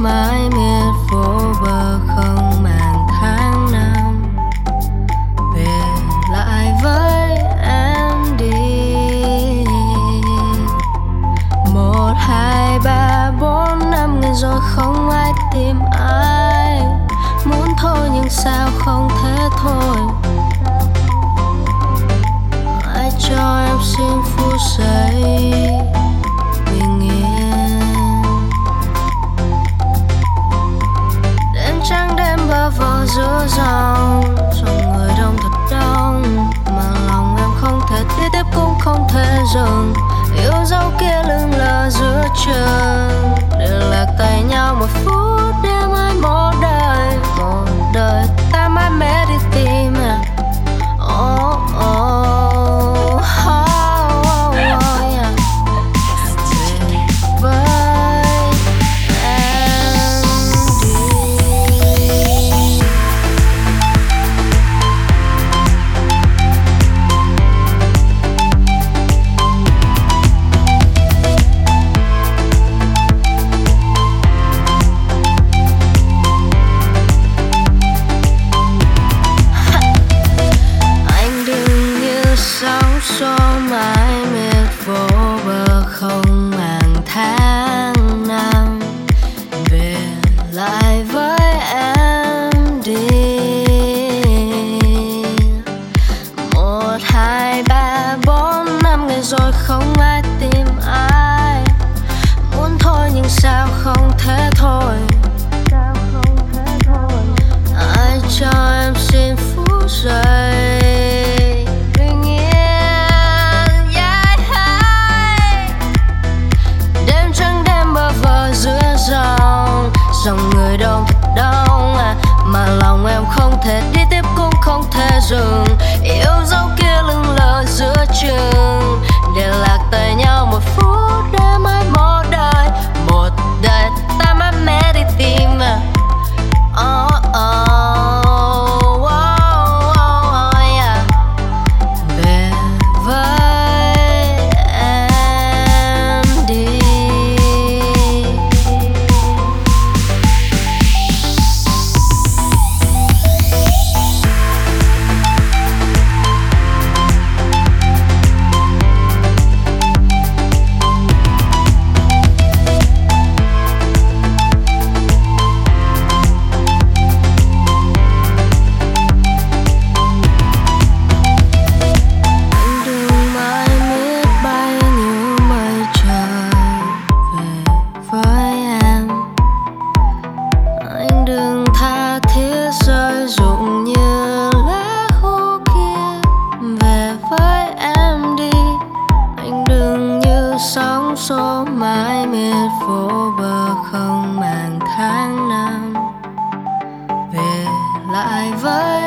mãi miệt phố bờ không màng tháng năm. Về lại với em đi. Một, hai, ba, bốn, năm ngày rồi không ai tìm ai. Muốn thôi nhưng sao không thể thôi. Ai cho em xin phút giây? phố bờ không màng tháng năm. Về lại với